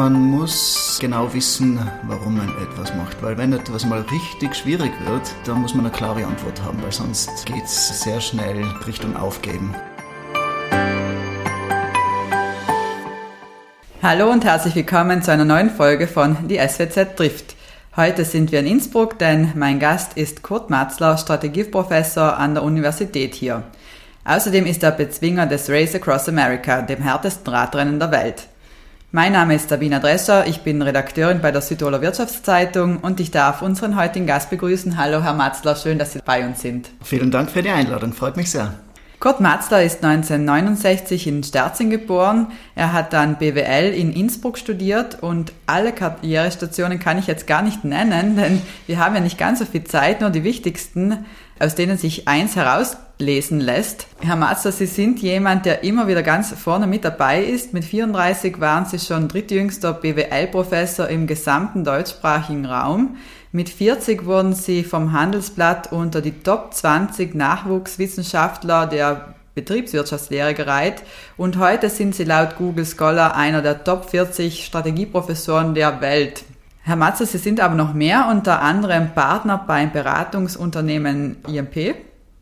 man muss genau wissen, warum man etwas macht. Weil wenn etwas mal richtig schwierig wird, dann muss man eine klare Antwort haben, weil sonst geht es sehr schnell Richtung Aufgeben. Hallo und herzlich willkommen zu einer neuen Folge von Die SWZ trifft. Heute sind wir in Innsbruck, denn mein Gast ist Kurt Matzler, Strategieprofessor an der Universität hier. Außerdem ist er Bezwinger des Race Across America, dem härtesten Radrennen der Welt. Mein Name ist Sabina Drescher, ich bin Redakteurin bei der Südtiroler Wirtschaftszeitung und ich darf unseren heutigen Gast begrüßen. Hallo Herr Matzler, schön, dass Sie bei uns sind. Vielen Dank für die Einladung, freut mich sehr. Kurt Matzler ist 1969 in Sterzing geboren. Er hat dann BWL in Innsbruck studiert und alle Karrierestationen kann ich jetzt gar nicht nennen, denn wir haben ja nicht ganz so viel Zeit, nur die wichtigsten, aus denen sich eins heraus lesen lässt. Herr Matzler, Sie sind jemand, der immer wieder ganz vorne mit dabei ist. Mit 34 waren Sie schon drittjüngster BWL-Professor im gesamten deutschsprachigen Raum. Mit 40 wurden Sie vom Handelsblatt unter die Top 20 Nachwuchswissenschaftler der Betriebswirtschaftslehre gereiht und heute sind Sie laut Google Scholar einer der Top 40 Strategieprofessoren der Welt. Herr Matzer, Sie sind aber noch mehr, unter anderem Partner beim Beratungsunternehmen IMP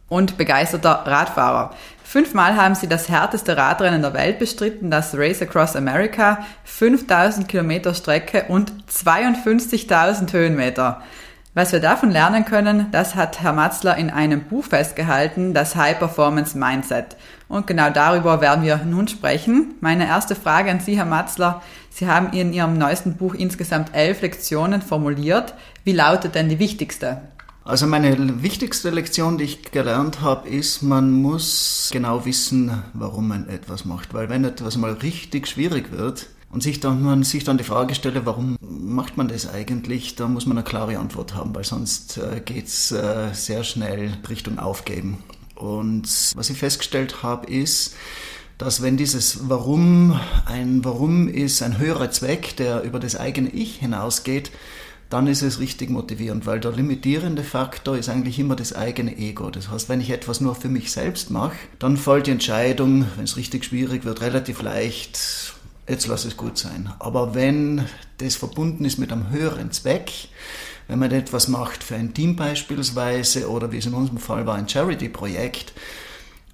und begeisterter Radfahrer. Fünfmal haben sie das härteste Radrennen der Welt bestritten, das Race Across America, 5000 Kilometer Strecke und 52.000 Höhenmeter. Was wir davon lernen können, das hat Herr Matzler in einem Buch festgehalten, das High Performance Mindset. Und genau darüber werden wir nun sprechen. Meine erste Frage an Sie, Herr Matzler. Sie haben in Ihrem neuesten Buch insgesamt elf Lektionen formuliert. Wie lautet denn die wichtigste? Also meine wichtigste Lektion, die ich gelernt habe, ist, man muss genau wissen, warum man etwas macht. Weil wenn etwas mal richtig schwierig wird und sich dann, man sich dann die Frage stelle, warum macht man das eigentlich, da muss man eine klare Antwort haben, weil sonst äh, geht's äh, sehr schnell Richtung Aufgeben. Und was ich festgestellt habe, ist, dass wenn dieses Warum ein Warum ist, ein höherer Zweck, der über das eigene Ich hinausgeht, dann ist es richtig motivierend, weil der limitierende Faktor ist eigentlich immer das eigene Ego. Das heißt, wenn ich etwas nur für mich selbst mache, dann fällt die Entscheidung, wenn es richtig schwierig wird, relativ leicht, jetzt lass es gut sein. Aber wenn das verbunden ist mit einem höheren Zweck, wenn man etwas macht für ein Team beispielsweise oder wie es in unserem Fall war, ein Charity-Projekt,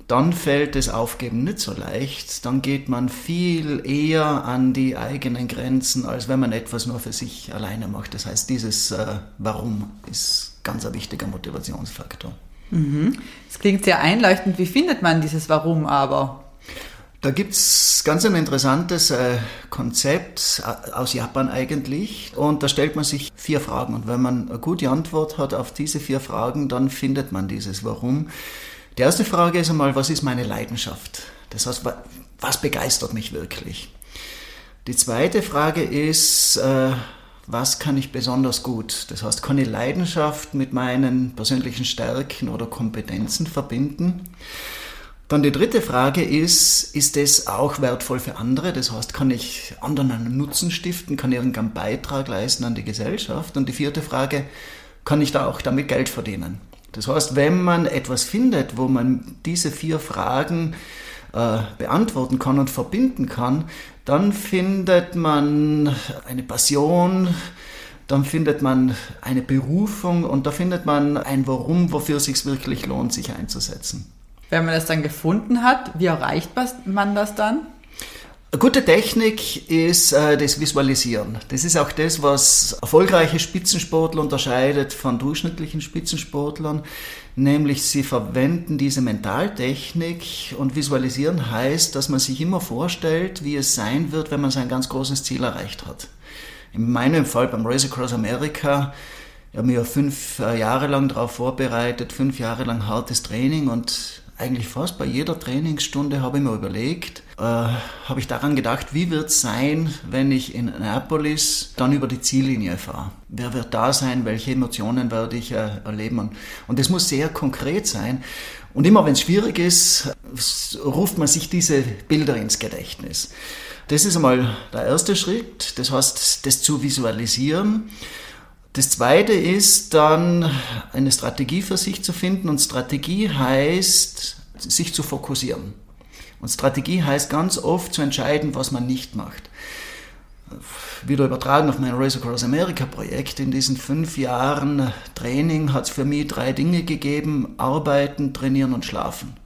dann fällt das Aufgeben nicht so leicht. Dann geht man viel eher an die eigenen Grenzen, als wenn man etwas nur für sich alleine macht. Das heißt, dieses äh, Warum ist ganz ein wichtiger Motivationsfaktor. Mhm. Das klingt sehr einleuchtend. Wie findet man dieses Warum aber? Da gibt es ganz ein interessantes äh, Konzept äh, aus Japan eigentlich. Und da stellt man sich vier Fragen. Und wenn man eine gute Antwort hat auf diese vier Fragen, dann findet man dieses Warum. Die erste Frage ist einmal, was ist meine Leidenschaft? Das heißt, was begeistert mich wirklich? Die zweite Frage ist, äh, was kann ich besonders gut? Das heißt, kann ich Leidenschaft mit meinen persönlichen Stärken oder Kompetenzen verbinden? Dann die dritte Frage ist, ist es auch wertvoll für andere? Das heißt, kann ich anderen einen Nutzen stiften? Kann ich irgendeinen Beitrag leisten an die Gesellschaft? Und die vierte Frage, kann ich da auch damit Geld verdienen? Das heißt, wenn man etwas findet, wo man diese vier Fragen äh, beantworten kann und verbinden kann, dann findet man eine Passion, dann findet man eine Berufung und da findet man ein Warum, wofür es sich wirklich lohnt, sich einzusetzen. Wenn man das dann gefunden hat, wie erreicht man das dann? Gute Technik ist äh, das Visualisieren. Das ist auch das, was erfolgreiche Spitzensportler unterscheidet von durchschnittlichen Spitzensportlern, nämlich sie verwenden diese Mentaltechnik und visualisieren heißt, dass man sich immer vorstellt, wie es sein wird, wenn man sein ganz großes Ziel erreicht hat. In meinem Fall beim Race Across America ich habe mich ja fünf äh, Jahre lang darauf vorbereitet, fünf Jahre lang hartes Training und eigentlich fast bei jeder Trainingsstunde habe ich mir überlegt, äh, habe ich daran gedacht, wie wird es sein, wenn ich in Annapolis dann über die Ziellinie fahre? Wer wird da sein? Welche Emotionen werde ich äh, erleben? Und das muss sehr konkret sein. Und immer wenn es schwierig ist, ruft man sich diese Bilder ins Gedächtnis. Das ist einmal der erste Schritt, das heißt, das zu visualisieren. Das zweite ist dann eine Strategie für sich zu finden und Strategie heißt, sich zu fokussieren. Und Strategie heißt ganz oft zu entscheiden, was man nicht macht. wieder übertragen auf mein Race Across America Projekt. In diesen fünf Jahren Training hat es für mich drei Dinge gegeben. Arbeiten, trainieren und schlafen.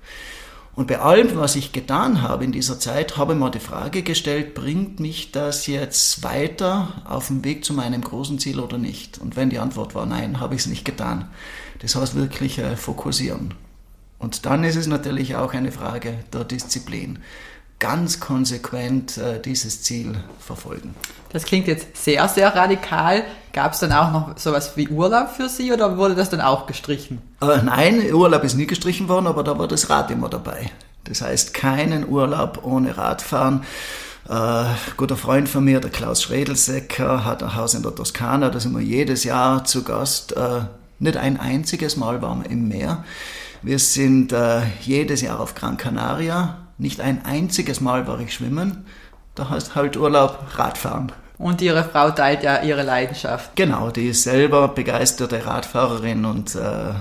Und bei allem, was ich getan habe in dieser Zeit, habe ich mir die Frage gestellt, bringt mich das jetzt weiter auf dem Weg zu meinem großen Ziel oder nicht? Und wenn die Antwort war nein, habe ich es nicht getan. Das heißt wirklich äh, fokussieren. Und dann ist es natürlich auch eine Frage der Disziplin ganz konsequent äh, dieses Ziel verfolgen. Das klingt jetzt sehr, sehr radikal. Gab es dann auch noch sowas wie Urlaub für Sie oder wurde das dann auch gestrichen? Äh, nein, Urlaub ist nie gestrichen worden, aber da war das Rad immer dabei. Das heißt, keinen Urlaub ohne Radfahren. Äh, guter Freund von mir, der Klaus Schredelsecker, hat ein Haus in der Toskana, da sind wir jedes Jahr zu Gast. Äh, nicht ein einziges Mal waren wir im Meer. Wir sind äh, jedes Jahr auf Gran Canaria, nicht ein einziges Mal war ich schwimmen. Da heißt halt Urlaub Radfahren. Und Ihre Frau teilt ja Ihre Leidenschaft. Genau, die ist selber begeisterte Radfahrerin und äh,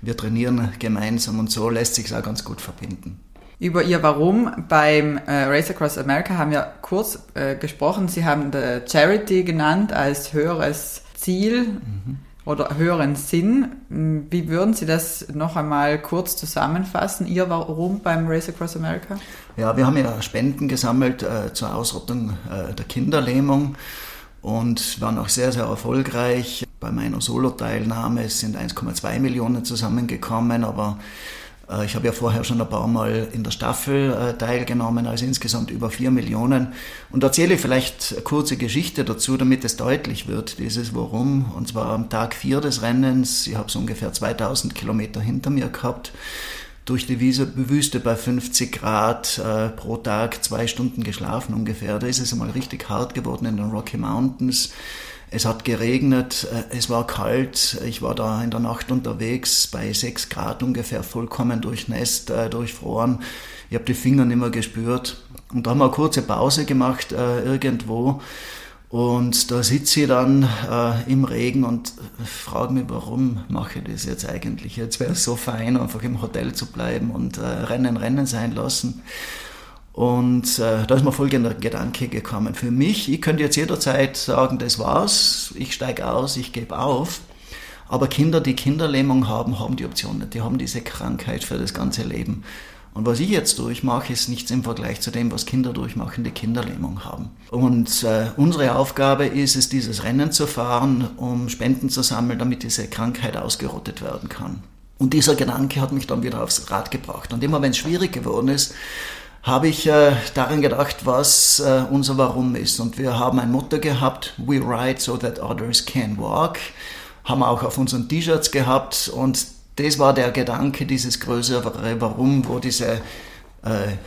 wir trainieren gemeinsam und so lässt sich es auch ganz gut verbinden. Über Ihr Warum beim äh, Race Across America haben wir kurz äh, gesprochen. Sie haben Charity genannt als höheres Ziel. Mhm oder höheren Sinn. Wie würden Sie das noch einmal kurz zusammenfassen, Ihr Warum beim Race Across America? Ja, wir haben ja Spenden gesammelt äh, zur Ausrottung äh, der Kinderlähmung und waren auch sehr, sehr erfolgreich. Bei meiner Solo-Teilnahme sind 1,2 Millionen zusammengekommen, aber ich habe ja vorher schon ein paar Mal in der Staffel äh, teilgenommen, also insgesamt über vier Millionen. Und erzähle vielleicht eine kurze Geschichte dazu, damit es deutlich wird, dieses Warum. Und zwar am Tag vier des Rennens, ich habe so ungefähr 2000 Kilometer hinter mir gehabt, durch die Wüste bei 50 Grad äh, pro Tag, zwei Stunden geschlafen ungefähr. Da ist es einmal richtig hart geworden in den Rocky Mountains. Es hat geregnet, äh, es war kalt, ich war da in der Nacht unterwegs bei 6 Grad ungefähr, vollkommen durchnässt, äh, durchfroren. Ich habe die Finger nicht mehr gespürt. Und da haben wir eine kurze Pause gemacht äh, irgendwo. Und da sitze ich dann äh, im Regen und frage mich, warum mache ich das jetzt eigentlich? Jetzt wäre es so fein, einfach im Hotel zu bleiben und äh, Rennen, Rennen sein lassen. Und äh, da ist mir folgender Gedanke gekommen. Für mich, ich könnte jetzt jederzeit sagen, das war's, ich steige aus, ich gebe auf. Aber Kinder, die Kinderlähmung haben, haben die Option nicht. Die haben diese Krankheit für das ganze Leben. Und was ich jetzt durchmache, ist nichts im Vergleich zu dem, was Kinder durchmachen, die Kinderlähmung haben. Und äh, unsere Aufgabe ist es, dieses Rennen zu fahren, um Spenden zu sammeln, damit diese Krankheit ausgerottet werden kann. Und dieser Gedanke hat mich dann wieder aufs Rad gebracht. Und immer wenn es schwierig geworden ist, habe ich äh, daran gedacht, was äh, unser Warum ist. Und wir haben ein Motto gehabt, We ride so that others can walk. Haben wir auch auf unseren T-Shirts gehabt. Und das war der Gedanke, dieses größere Warum, wo diese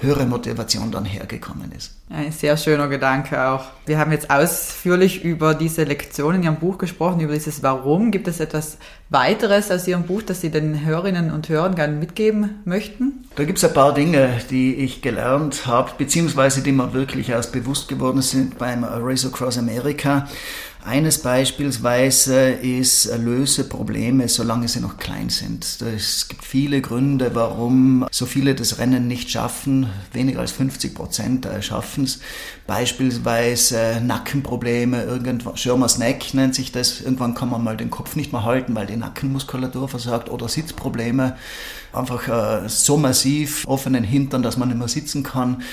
höhere Motivation dann hergekommen ist. Ein sehr schöner Gedanke auch. Wir haben jetzt ausführlich über diese Lektion in Ihrem Buch gesprochen, über dieses Warum. Gibt es etwas weiteres aus Ihrem Buch, das Sie den Hörerinnen und Hörern gerne mitgeben möchten? Da gibt es ein paar Dinge, die ich gelernt habe, beziehungsweise die mir wirklich erst bewusst geworden sind beim Race Across America. Eines beispielsweise ist, löse Probleme, solange sie noch klein sind. Es gibt viele Gründe, warum so viele das Rennen nicht schaffen. Weniger als 50 Prozent schaffen es. Beispielsweise Nackenprobleme, irgendwann, Schirmers Neck nennt sich das. Irgendwann kann man mal den Kopf nicht mehr halten, weil die Nackenmuskulatur versagt oder Sitzprobleme. Einfach äh, so massiv offenen Hintern, dass man nicht mehr sitzen kann.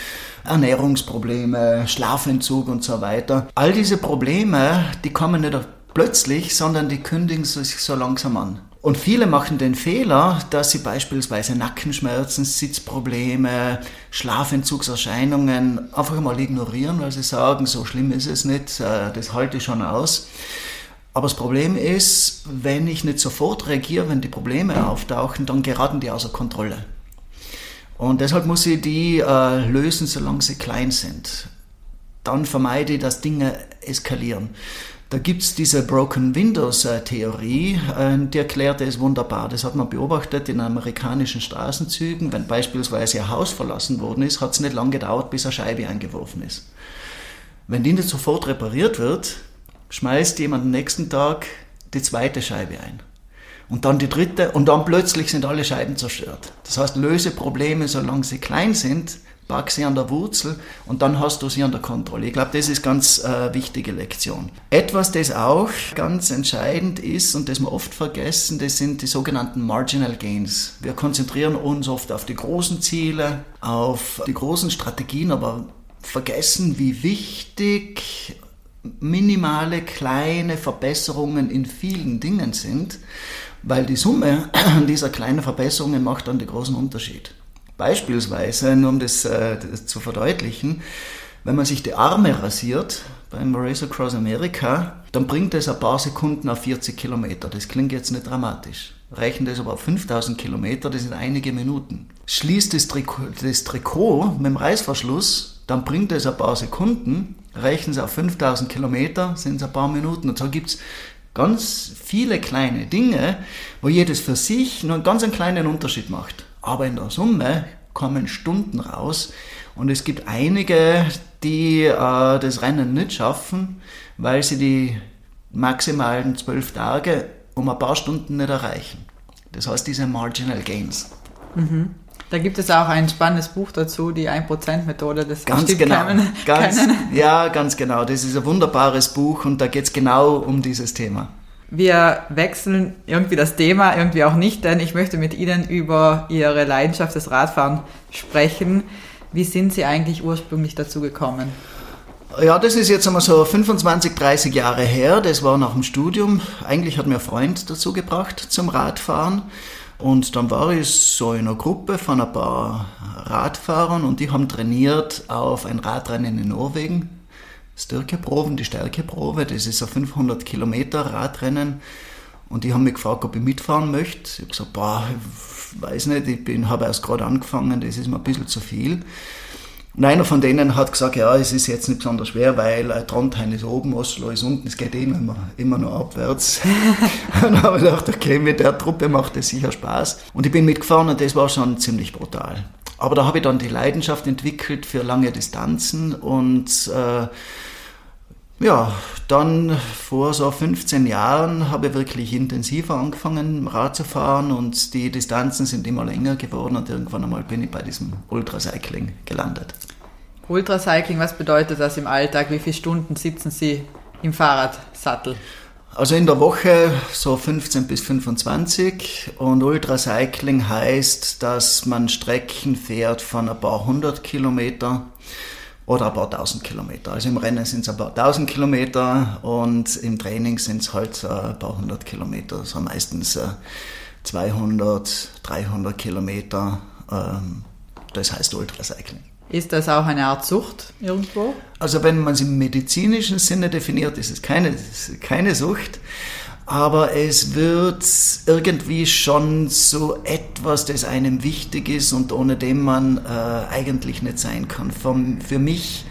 Ernährungsprobleme, Schlafentzug und so weiter. All diese Probleme, die kommen nicht plötzlich, sondern die kündigen sich so langsam an. Und viele machen den Fehler, dass sie beispielsweise Nackenschmerzen, Sitzprobleme, Schlafentzugserscheinungen einfach mal ignorieren, weil sie sagen, so schlimm ist es nicht, äh, das halte ich schon aus. Aber das Problem ist, wenn ich nicht sofort reagiere, wenn die Probleme auftauchen, dann geraten die außer Kontrolle. Und deshalb muss ich die äh, lösen, solange sie klein sind. Dann vermeide ich, dass Dinge eskalieren. Da gibt's diese Broken Windows-Theorie, äh, die erklärt es wunderbar. Das hat man beobachtet in amerikanischen Straßenzügen. Wenn beispielsweise ein Haus verlassen worden ist, hat es nicht lange gedauert, bis eine Scheibe eingeworfen ist. Wenn die nicht sofort repariert wird, schmeißt jemand am nächsten Tag die zweite Scheibe ein und dann die dritte und dann plötzlich sind alle Scheiben zerstört. Das heißt, löse Probleme, solange sie klein sind, pack sie an der Wurzel und dann hast du sie an der Kontrolle. Ich glaube, das ist ganz äh, wichtige Lektion. Etwas, das auch ganz entscheidend ist und das wir oft vergessen, das sind die sogenannten Marginal Gains. Wir konzentrieren uns oft auf die großen Ziele, auf die großen Strategien, aber vergessen, wie wichtig minimale kleine Verbesserungen in vielen Dingen sind, weil die Summe dieser kleinen Verbesserungen macht dann den großen Unterschied. Beispielsweise, nur um das, äh, das zu verdeutlichen, wenn man sich die Arme rasiert beim Race Across America, dann bringt es ein paar Sekunden auf 40 Kilometer. Das klingt jetzt nicht dramatisch. Reichen das aber auf 5000 Kilometer, das sind einige Minuten. Schließt das Trikot, das Trikot mit dem Reißverschluss, dann bringt es ein paar Sekunden, reichen sie auf 5000 Kilometer, sind es ein paar Minuten. Und so gibt es ganz viele kleine Dinge, wo jedes für sich nur einen ganz einen kleinen Unterschied macht. Aber in der Summe kommen Stunden raus und es gibt einige, die äh, das Rennen nicht schaffen, weil sie die maximalen zwölf Tage um ein paar Stunden nicht erreichen. Das heißt diese Marginal Gains. Mhm. Da gibt es auch ein spannendes Buch dazu, die 1%-Methode. Das ganz genau. Keinen, ganz, keinen. Ja, ganz genau. Das ist ein wunderbares Buch und da geht es genau um dieses Thema. Wir wechseln irgendwie das Thema, irgendwie auch nicht, denn ich möchte mit Ihnen über Ihre Leidenschaft des Radfahren sprechen. Wie sind Sie eigentlich ursprünglich dazu gekommen? Ja, das ist jetzt einmal so 25, 30 Jahre her. Das war nach dem Studium. Eigentlich hat mir ein Freund dazu gebracht zum Radfahren. Und dann war ich so in einer Gruppe von ein paar Radfahrern und die haben trainiert auf ein Radrennen in Norwegen. Styrkeproben, die Stärkeprobe, das ist ein 500 Kilometer Radrennen. Und die haben mich gefragt, ob ich mitfahren möchte. Ich habe gesagt, boah, ich weiß nicht, ich habe erst gerade angefangen, das ist mir ein bisschen zu viel. Und einer von denen hat gesagt, ja, es ist jetzt nicht besonders schwer, weil Trondheim ist oben, Oslo ist unten, es geht eh immer, immer nur abwärts. und dann habe ich gedacht, okay, mit der Truppe macht es sicher Spaß. Und ich bin mitgefahren und das war schon ziemlich brutal. Aber da habe ich dann die Leidenschaft entwickelt für lange Distanzen und äh, ja, dann vor so 15 Jahren habe ich wirklich intensiver angefangen, Rad zu fahren und die Distanzen sind immer länger geworden und irgendwann einmal bin ich bei diesem Ultracycling gelandet. Ultracycling, was bedeutet das im Alltag? Wie viele Stunden sitzen Sie im Fahrradsattel? Also in der Woche so 15 bis 25 und Ultracycling heißt, dass man Strecken fährt von ein paar hundert Kilometer oder ein paar tausend Kilometer. Also im Rennen sind es ein paar tausend Kilometer und im Training sind es halt ein paar hundert Kilometer, so meistens 200, 300 Kilometer. Ähm, das heißt Ultracycling. Ist das auch eine Art Sucht irgendwo? Also wenn man es im medizinischen Sinne definiert, ist es keine, keine Sucht aber es wird irgendwie schon so etwas, das einem wichtig ist und ohne dem man äh, eigentlich nicht sein kann. Vom, für mich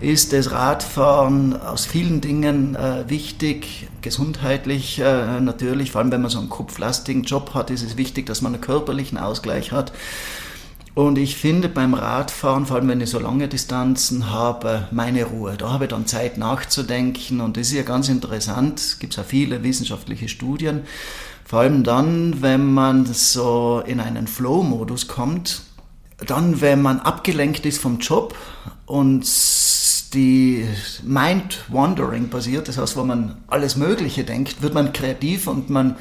ist das Radfahren aus vielen Dingen äh, wichtig, gesundheitlich äh, natürlich, vor allem wenn man so einen kopflastigen Job hat, ist es wichtig, dass man einen körperlichen Ausgleich hat. Und ich finde beim Radfahren, vor allem wenn ich so lange Distanzen habe, meine Ruhe. Da habe ich dann Zeit nachzudenken und das ist ja ganz interessant. Es gibt ja viele wissenschaftliche Studien. Vor allem dann, wenn man so in einen Flow-Modus kommt, dann, wenn man abgelenkt ist vom Job und die Mind-Wandering passiert, das heißt, wo man alles Mögliche denkt, wird man kreativ und man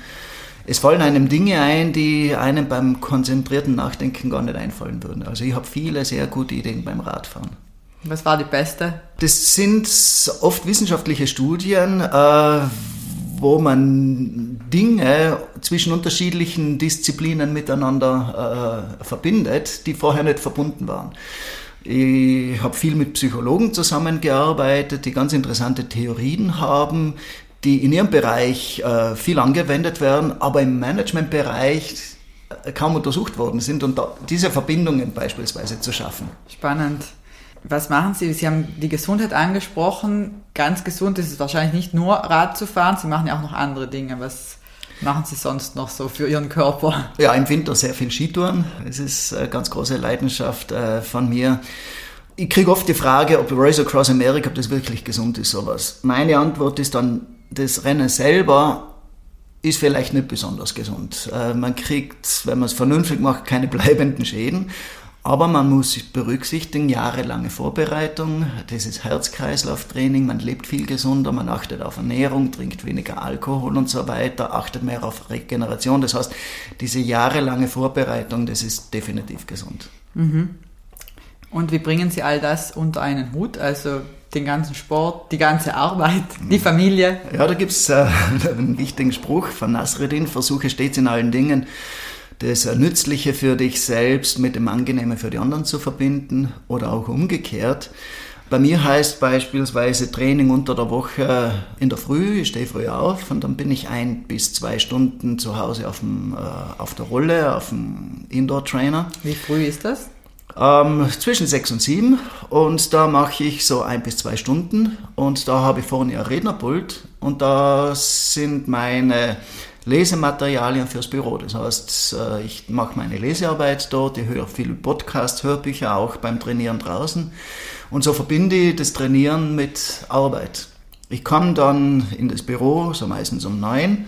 es fallen einem Dinge ein, die einem beim konzentrierten Nachdenken gar nicht einfallen würden. Also ich habe viele sehr gute Ideen beim Radfahren. Was war die beste? Das sind oft wissenschaftliche Studien, äh, wo man Dinge zwischen unterschiedlichen Disziplinen miteinander äh, verbindet, die vorher nicht verbunden waren. Ich habe viel mit Psychologen zusammengearbeitet, die ganz interessante Theorien haben, die in ihrem Bereich äh, viel angewendet werden, aber im Managementbereich äh, kaum untersucht worden sind und diese Verbindungen beispielsweise zu schaffen. Spannend. Was machen Sie? Sie haben die Gesundheit angesprochen. Ganz gesund ist es wahrscheinlich nicht nur Rad zu fahren, Sie machen ja auch noch andere Dinge. Was machen Sie sonst noch so für Ihren Körper? Ja, im Winter sehr viel Skitouren. Es ist eine ganz große Leidenschaft äh, von mir. Ich kriege oft die Frage, ob Race Across America, ob das wirklich gesund ist, sowas. Meine Antwort ist dann, das Rennen selber ist vielleicht nicht besonders gesund. Äh, man kriegt, wenn man es vernünftig macht, keine bleibenden Schäden. Aber man muss berücksichtigen, jahrelange Vorbereitung, das ist Herz-Kreislauf-Training, man lebt viel gesunder, man achtet auf Ernährung, trinkt weniger Alkohol und so weiter, achtet mehr auf Regeneration. Das heißt, diese jahrelange Vorbereitung, das ist definitiv gesund. Mhm. Und wie bringen Sie all das unter einen Hut? Also den ganzen Sport, die ganze Arbeit, die mhm. Familie? Ja, da gibt es äh, einen wichtigen Spruch von Nasreddin, versuche stets in allen Dingen das Nützliche für dich selbst mit dem Angenehmen für die anderen zu verbinden oder auch umgekehrt. Bei mir heißt beispielsweise Training unter der Woche in der Früh, ich stehe früh auf und dann bin ich ein bis zwei Stunden zu Hause auf, dem, äh, auf der Rolle, auf dem Indoor-Trainer. Wie früh ist das? Ähm, zwischen sechs und sieben. Und da mache ich so ein bis zwei Stunden. Und da habe ich vorne ein Rednerpult. Und da sind meine Lesematerialien fürs Büro. Das heißt, äh, ich mache meine Lesearbeit dort, ich höre viele Podcasts, Hörbücher auch beim Trainieren draußen. Und so verbinde ich das Trainieren mit Arbeit. Ich komme dann in das Büro, so meistens um neun,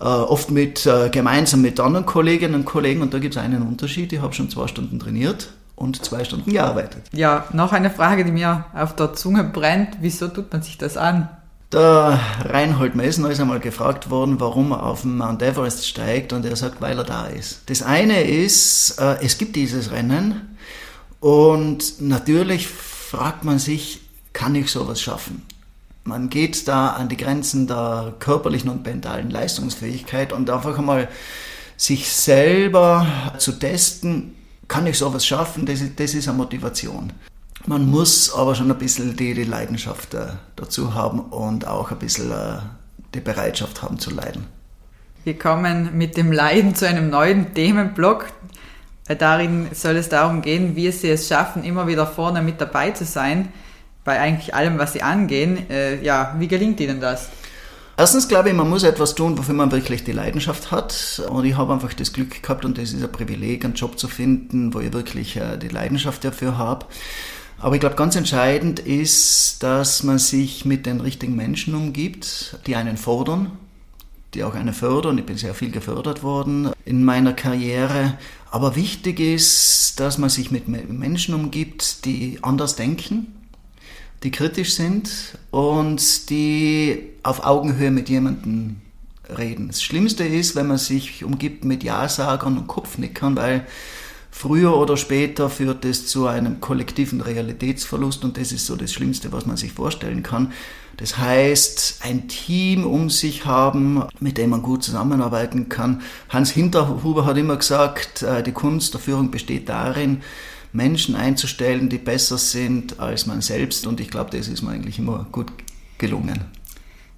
äh, oft mit, äh, gemeinsam mit anderen Kolleginnen und Kollegen und da gibt es einen Unterschied. Ich habe schon zwei Stunden trainiert und zwei Stunden gearbeitet. Ja, noch eine Frage, die mir auf der Zunge brennt. Wieso tut man sich das an? Der Reinhold Messner ist einmal gefragt worden, warum er auf den Mount Everest steigt und er sagt, weil er da ist. Das eine ist, äh, es gibt dieses Rennen und natürlich fragt man sich, kann ich sowas schaffen? Man geht da an die Grenzen der körperlichen und mentalen Leistungsfähigkeit und einfach einmal sich selber zu testen, kann ich sowas schaffen, das ist, das ist eine Motivation. Man muss aber schon ein bisschen die, die Leidenschaft äh, dazu haben und auch ein bisschen äh, die Bereitschaft haben zu leiden. Wir kommen mit dem Leiden zu einem neuen Themenblock. Äh, darin soll es darum gehen, wie Sie es schaffen, immer wieder vorne mit dabei zu sein, bei eigentlich allem, was Sie angehen. Äh, ja, wie gelingt Ihnen das? Erstens glaube ich, man muss etwas tun, wofür man wirklich die Leidenschaft hat. Und ich habe einfach das Glück gehabt und das ist ein Privileg, einen Job zu finden, wo ich wirklich äh, die Leidenschaft dafür habe. Aber ich glaube, ganz entscheidend ist, dass man sich mit den richtigen Menschen umgibt, die einen fordern, die auch einen fördern. Ich bin sehr viel gefördert worden in meiner Karriere. Aber wichtig ist, dass man sich mit Menschen umgibt, die anders denken, die kritisch sind und die auf Augenhöhe mit jemandem reden. Das Schlimmste ist, wenn man sich umgibt mit Ja-Sagern und Kopfnickern, weil Früher oder später führt es zu einem kollektiven Realitätsverlust und das ist so das Schlimmste, was man sich vorstellen kann. Das heißt, ein Team um sich haben, mit dem man gut zusammenarbeiten kann. Hans Hinterhuber hat immer gesagt, äh, die Kunst der Führung besteht darin, Menschen einzustellen, die besser sind als man selbst und ich glaube, das ist mir eigentlich immer gut gelungen.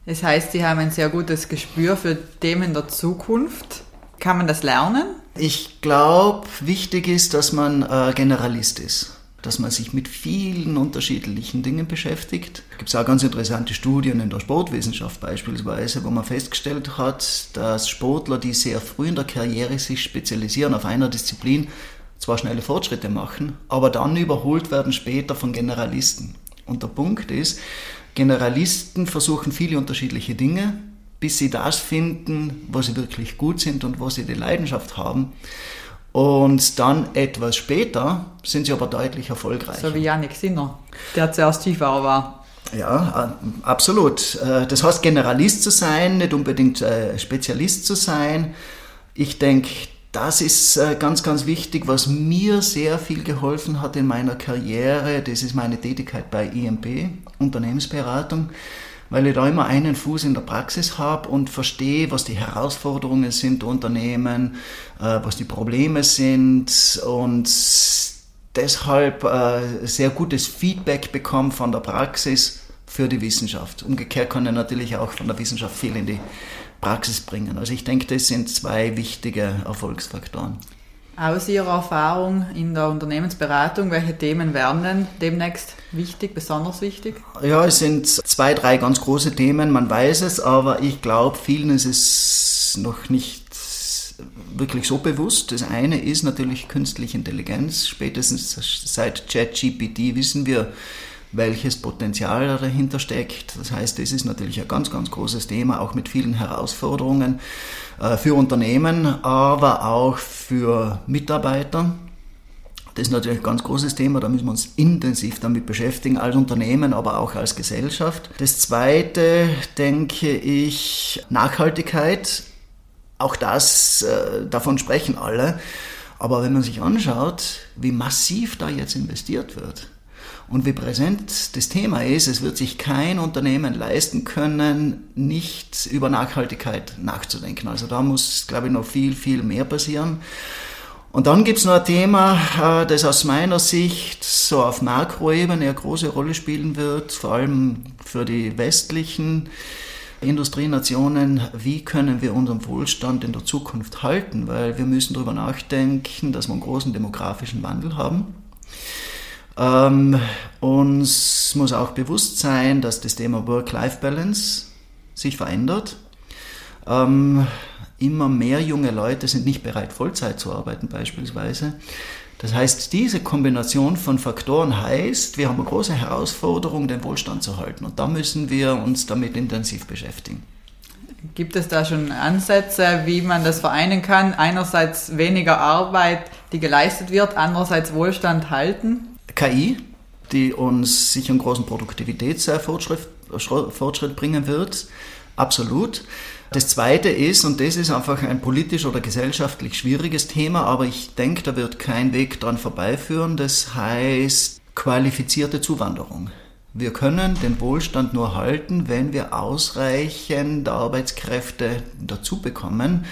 Das heißt, Sie haben ein sehr gutes Gespür für Themen der Zukunft. Kann man das lernen? Ich glaube, wichtig ist, dass man äh, Generalist ist dass man sich mit vielen unterschiedlichen Dingen beschäftigt. Es gibt auch ganz interessante Studien in der Sportwissenschaft beispielsweise, wo man festgestellt hat, dass Sportler, die sehr früh in der Karriere sich spezialisieren auf einer Disziplin, zwar schnelle Fortschritte machen, aber dann überholt werden später von Generalisten. Und der Punkt ist, Generalisten versuchen viele unterschiedliche Dinge, bis sie das finden, wo sie wirklich gut sind und wo sie die Leidenschaft haben. Und dann etwas später sind sie aber deutlich erfolgreicher. So wie Janik Sinner, der zuerst Skifahrer war. Ja, äh, absolut. Äh, das heißt, Generalist zu sein, nicht unbedingt äh, Spezialist zu sein. Ich denke, das ist ganz, ganz wichtig, was mir sehr viel geholfen hat in meiner Karriere. Das ist meine Tätigkeit bei IMP, Unternehmensberatung weil ich da immer einen Fuß in der Praxis habe und verstehe, was die Herausforderungen sind Unternehmen, äh, was die Probleme sind und deshalb äh, sehr gutes Feedback bekomme von der Praxis für die Wissenschaft. Umgekehrt kann er natürlich auch von der Wissenschaft viel in die Praxis bringen. Also ich denke, das sind zwei wichtige Erfolgsfaktoren. Aus Ihrer Erfahrung in der Unternehmensberatung, welche Themen werden denn demnächst wichtig, besonders wichtig? Ja, es sind zwei, drei ganz große Themen, man weiß es, aber ich glaube, vielen ist es noch nicht wirklich so bewusst. Das eine ist natürlich künstliche Intelligenz. Spätestens seit ChatGPT wissen wir, welches Potenzial dahinter steckt. Das heißt, es ist natürlich ein ganz, ganz großes Thema, auch mit vielen Herausforderungen äh, für Unternehmen, aber auch für Mitarbeiter. Das ist natürlich ein ganz großes Thema, da müssen wir uns intensiv damit beschäftigen, als Unternehmen, aber auch als Gesellschaft. Das Zweite, denke ich, Nachhaltigkeit. Auch das, äh, davon sprechen alle. Aber wenn man sich anschaut, wie massiv da jetzt investiert wird, und wie präsent das Thema ist, es wird sich kein Unternehmen leisten können, nicht über Nachhaltigkeit nachzudenken. Also da muss, glaube ich, noch viel, viel mehr passieren. Und dann gibt es noch ein Thema, äh, das aus meiner Sicht so auf Makroebene eine große Rolle spielen wird, vor allem für die westlichen Industrienationen, wie können wir unseren Wohlstand in der Zukunft halten, weil wir müssen darüber nachdenken, dass wir einen großen demografischen Wandel haben. Ähm, uns muss auch bewusst sein, dass das Thema Work-Life-Balance sich verändert. Ähm, immer mehr junge Leute sind nicht bereit, Vollzeit zu arbeiten beispielsweise. Das heißt, diese Kombination von Faktoren heißt, wir haben eine große Herausforderung, den Wohlstand zu halten. Und da müssen wir uns damit intensiv beschäftigen. Gibt es da schon Ansätze, wie man das vereinen kann? Einerseits weniger Arbeit, die geleistet wird, andererseits Wohlstand halten? KI, die uns sicher einen großen Produktivitätsfortschritt Fortschritt bringen wird. Absolut. Das Zweite ist, und das ist einfach ein politisch oder gesellschaftlich schwieriges Thema, aber ich denke, da wird kein Weg dran vorbeiführen, das heißt qualifizierte Zuwanderung. Wir können den Wohlstand nur halten, wenn wir ausreichend Arbeitskräfte dazu bekommen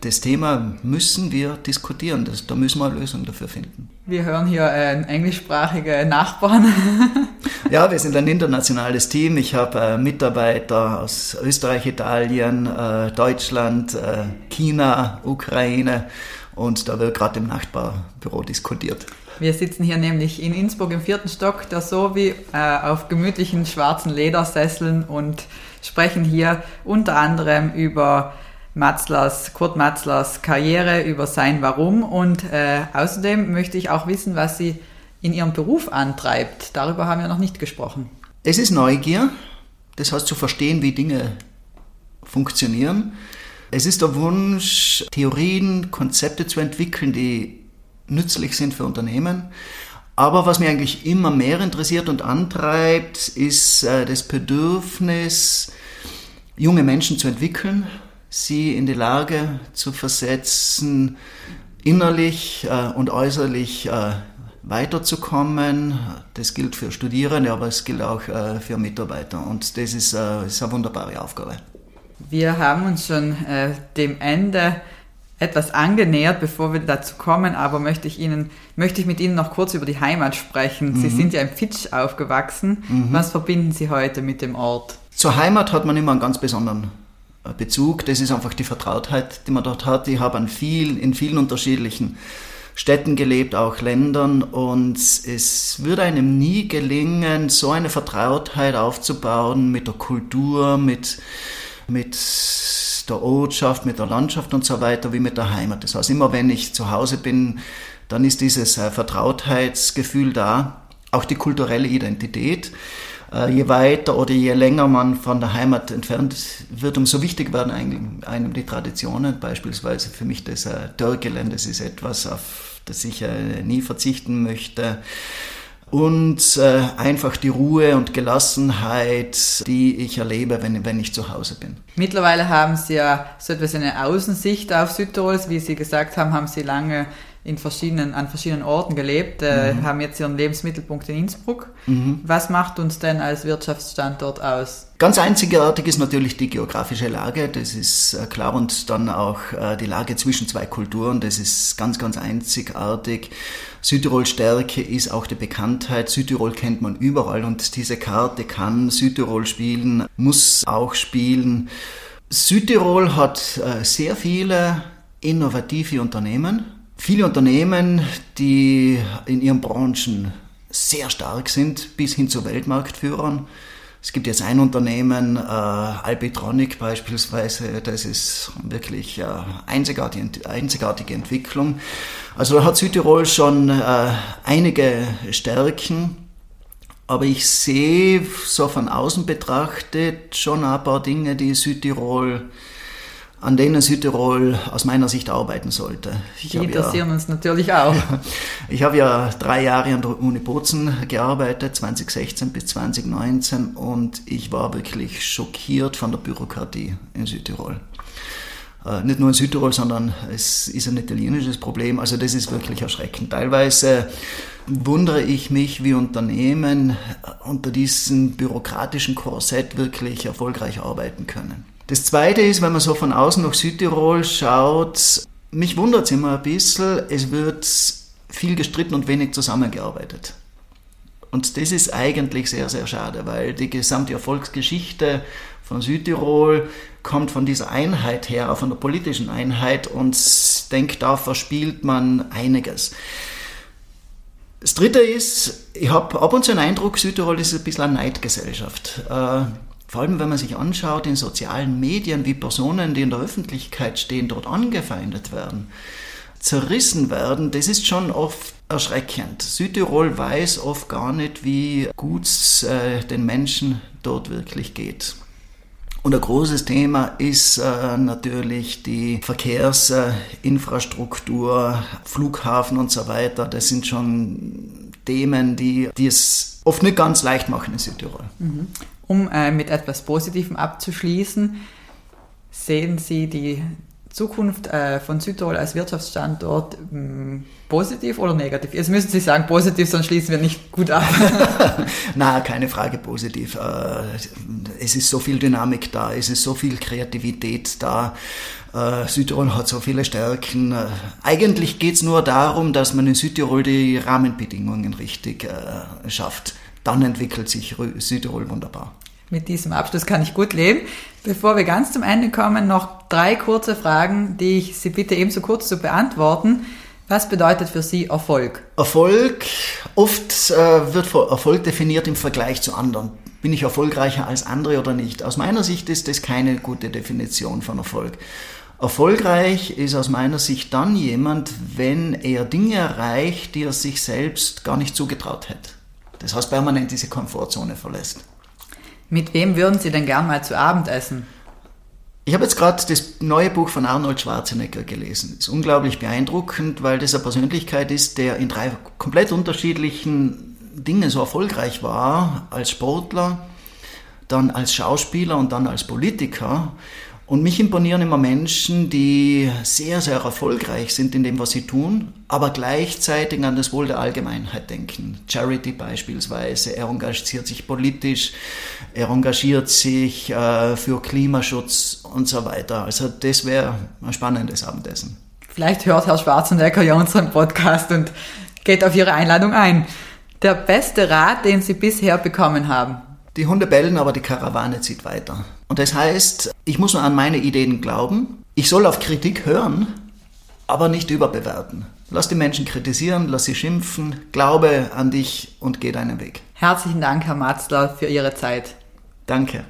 das Thema müssen wir diskutieren. Das, da müssen wir eine Lösung dafür finden. Wir hören hier äh, englischsprachige Nachbarn. ja, wir sind ein internationales Team. Ich habe äh, Mitarbeiter aus Österreich, Italien, äh, Deutschland, äh, China, Ukraine und da wird gerade im Nachbarbüro diskutiert. Wir sitzen hier nämlich in Innsbruck im vierten Stock der Sovi äh, auf gemütlichen schwarzen Ledersesseln und sprechen hier unter anderem über Matzlers, Kurt Matzlers Karriere, über sein Warum und äh, außerdem möchte ich auch wissen, was Sie in Ihrem Beruf antreibt. Darüber haben wir noch nicht gesprochen. Es ist Neugier, das heißt zu verstehen, wie Dinge funktionieren. Es ist der Wunsch, Theorien, Konzepte zu entwickeln, die nützlich sind für Unternehmen. Aber was mich eigentlich immer mehr interessiert und antreibt, ist äh, das Bedürfnis, junge Menschen zu entwickeln, sie in die Lage zu versetzen, innerlich äh, und äußerlich äh, weiterzukommen. Das gilt für Studierende, aber es gilt auch äh, für Mitarbeiter. Und das ist, äh, ist, eine wunderbare Aufgabe. Wir haben uns schon äh, dem Ende etwas angenähert, bevor wir dazu kommen, aber möchte ich Ihnen, möchte ich mit Ihnen noch kurz über die Heimat sprechen. Mhm. Sie sind ja im Fitsch aufgewachsen. Mhm. Was verbinden Sie heute mit dem Ort? Zur Heimat hat man immer einen ganz besonderen Bezug. Das ist einfach die Vertrautheit, die man dort hat. Ich habe an viel, in vielen unterschiedlichen Städten gelebt, auch Ländern und es würde einem nie gelingen, so eine Vertrautheit aufzubauen mit der Kultur, mit, mit der Ortschaft, mit der Landschaft und so weiter, wie mit der Heimat. Das heißt, immer wenn ich zu Hause bin, dann ist dieses äh, Vertrautheitsgefühl da, auch die kulturelle Identität. Äh, je weiter oder je länger man von der Heimat entfernt wird, umso wichtiger werden einem die Traditionen. Beispielsweise für mich das äh, Dörrgelände, das ist etwas, auf das ich äh, nie verzichten möchte und äh, einfach die Ruhe und Gelassenheit, die ich erlebe, wenn, wenn ich zu Hause bin. Mittlerweile haben Sie ja so etwas eine Außensicht auf Südtirol, wie Sie gesagt haben, haben Sie lange in verschiedenen, an verschiedenen Orten gelebt, äh, mhm. haben jetzt ihren Lebensmittelpunkt in Innsbruck. Mhm. Was macht uns denn als Wirtschaftsstandort aus? Ganz einzigartig ist natürlich die geografische Lage, das ist äh, klar, und dann auch äh, die Lage zwischen zwei Kulturen, das ist ganz, ganz einzigartig. Südtirol Stärke ist auch die Bekanntheit, Südtirol kennt man überall und diese Karte kann Südtirol spielen, muss auch spielen. Südtirol hat äh, sehr viele innovative Unternehmen, Viele Unternehmen, die in ihren Branchen sehr stark sind, bis hin zu Weltmarktführern. Es gibt jetzt ein Unternehmen, äh, Albitronic beispielsweise, das ist wirklich äh, einzigartige, einzigartige Entwicklung. Also da hat Südtirol schon äh, einige Stärken, aber ich sehe so von außen betrachtet schon ein paar Dinge, die Südtirol an denen Südtirol aus meiner Sicht arbeiten sollte. Ich Die interessieren ja, uns natürlich auch. ich habe ja drei Jahre an der Uni Bozen gearbeitet, 2016 bis 2019, und ich war wirklich schockiert von der Bürokratie in Südtirol. Äh, nicht nur in Südtirol, sondern es ist ein italienisches Problem. Also das ist wirklich erschreckend. Teilweise wundere ich mich, wie Unternehmen unter diesem bürokratischen Korsett wirklich erfolgreich arbeiten können. Das Zweite ist, wenn man so von außen nach Südtirol schaut, mich wundert es immer ein bisschen, es wird viel gestritten und wenig zusammengearbeitet. Und das ist eigentlich sehr, sehr schade, weil die gesamte Erfolgsgeschichte von Südtirol kommt von dieser Einheit her, auch von der politischen Einheit und ich denke, da verspielt man einiges. Das Dritte ist, ich habe ab und zu den Eindruck, Südtirol ist ein bisschen eine Neidgesellschaft. Vor allem, wenn man sich anschaut in sozialen Medien, wie Personen, die in der Öffentlichkeit stehen, dort angefeindet werden, zerrissen werden, das ist schon oft erschreckend. Südtirol weiß oft gar nicht, wie gut es äh, den Menschen dort wirklich geht. Und ein großes Thema ist äh, natürlich die Verkehrsinfrastruktur, Flughafen und so weiter. Das sind schon Themen, die, die es oft nicht ganz leicht machen in Südtirol. Mhm. Um äh, mit etwas Positivem abzuschließen, sehen Sie die Zukunft äh, von Südtirol als Wirtschaftsstandort mh, hm, positiv oder negativ? Jetzt müssen Sie sagen positiv, sonst schließen wir nicht gut ab. Na, keine Frage positiv. Äh, es ist so viel Dynamik da, es ist so viel Kreativität da. Äh, Südtirol hat so viele Stärken. Äh, eigentlich geht es nur darum, dass man in Südtirol die Rahmenbedingungen richtig schafft dann entwickelt sich Südtirol wunderbar. Mit diesem Abschluss kann ich gut leben. Bevor wir ganz zum Ende kommen, noch drei kurze Fragen, die ich Sie bitte ebenso kurz zu beantworten. Was bedeutet für Sie Erfolg? Erfolg, oft äh, wird Erfolg definiert im Vergleich zu anderen. Bin ich erfolgreicher als andere oder nicht? Aus meiner Sicht ist das keine gute Definition von Erfolg. Erfolgreich ist aus meiner Sicht dann jemand, wenn er Dinge erreicht, die er sich selbst gar nicht zugetraut hätte. Das heißt, permanent diese Komfortzone verlässt. Mit wem würden Sie denn gern mal zu Abend essen? Ich habe jetzt gerade das neue Buch von Arnold Schwarzenegger gelesen. Das ist unglaublich beeindruckend, weil das eine Persönlichkeit ist, der in drei komplett unterschiedlichen Dingen so erfolgreich war, als Sportler, dann als Schauspieler und dann als Politiker. Und mich imponieren immer Menschen, die sehr, sehr erfolgreich sind in dem, was sie tun, aber gleichzeitig an das Wohl der Allgemeinheit denken. Charity beispielsweise, er engagiert sich politisch, er engagiert sich äh, für Klimaschutz und so weiter. Also das wäre ein spannendes Abendessen. Vielleicht hört Herr Schwarzenegger ja unseren Podcast und geht auf Ihre Einladung ein. Der beste Rat, den Sie bisher bekommen haben? Die Hunde bellen, aber die Karawane zieht weiter. Und das heißt, ich muss nur an meine Ideen glauben. Ich soll auf Kritik hören, aber nicht überbewerten. Lass die Menschen kritisieren, lass sie schimpfen, glaube an dich und geh deinen Weg. Herzlichen Dank, Herr Matzler, für Ihre Zeit. Danke.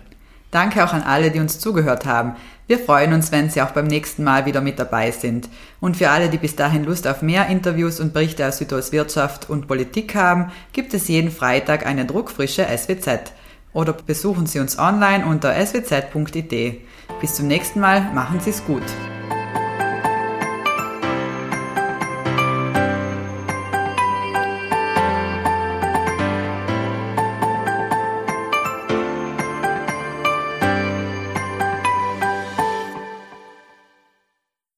Danke auch an alle, die uns zugehört haben. Wir freuen uns, wenn Sie auch beim nächsten Mal wieder mit dabei sind. Und für alle, die bis dahin Lust auf mehr Interviews und Berichte aus Südtirol Wirtschaft und Politik haben, gibt es jeden Freitag eine druckfrische SWZ oder besuchen Sie uns online unter swz.it. Bis zum nächsten Mal, machen Sie es gut.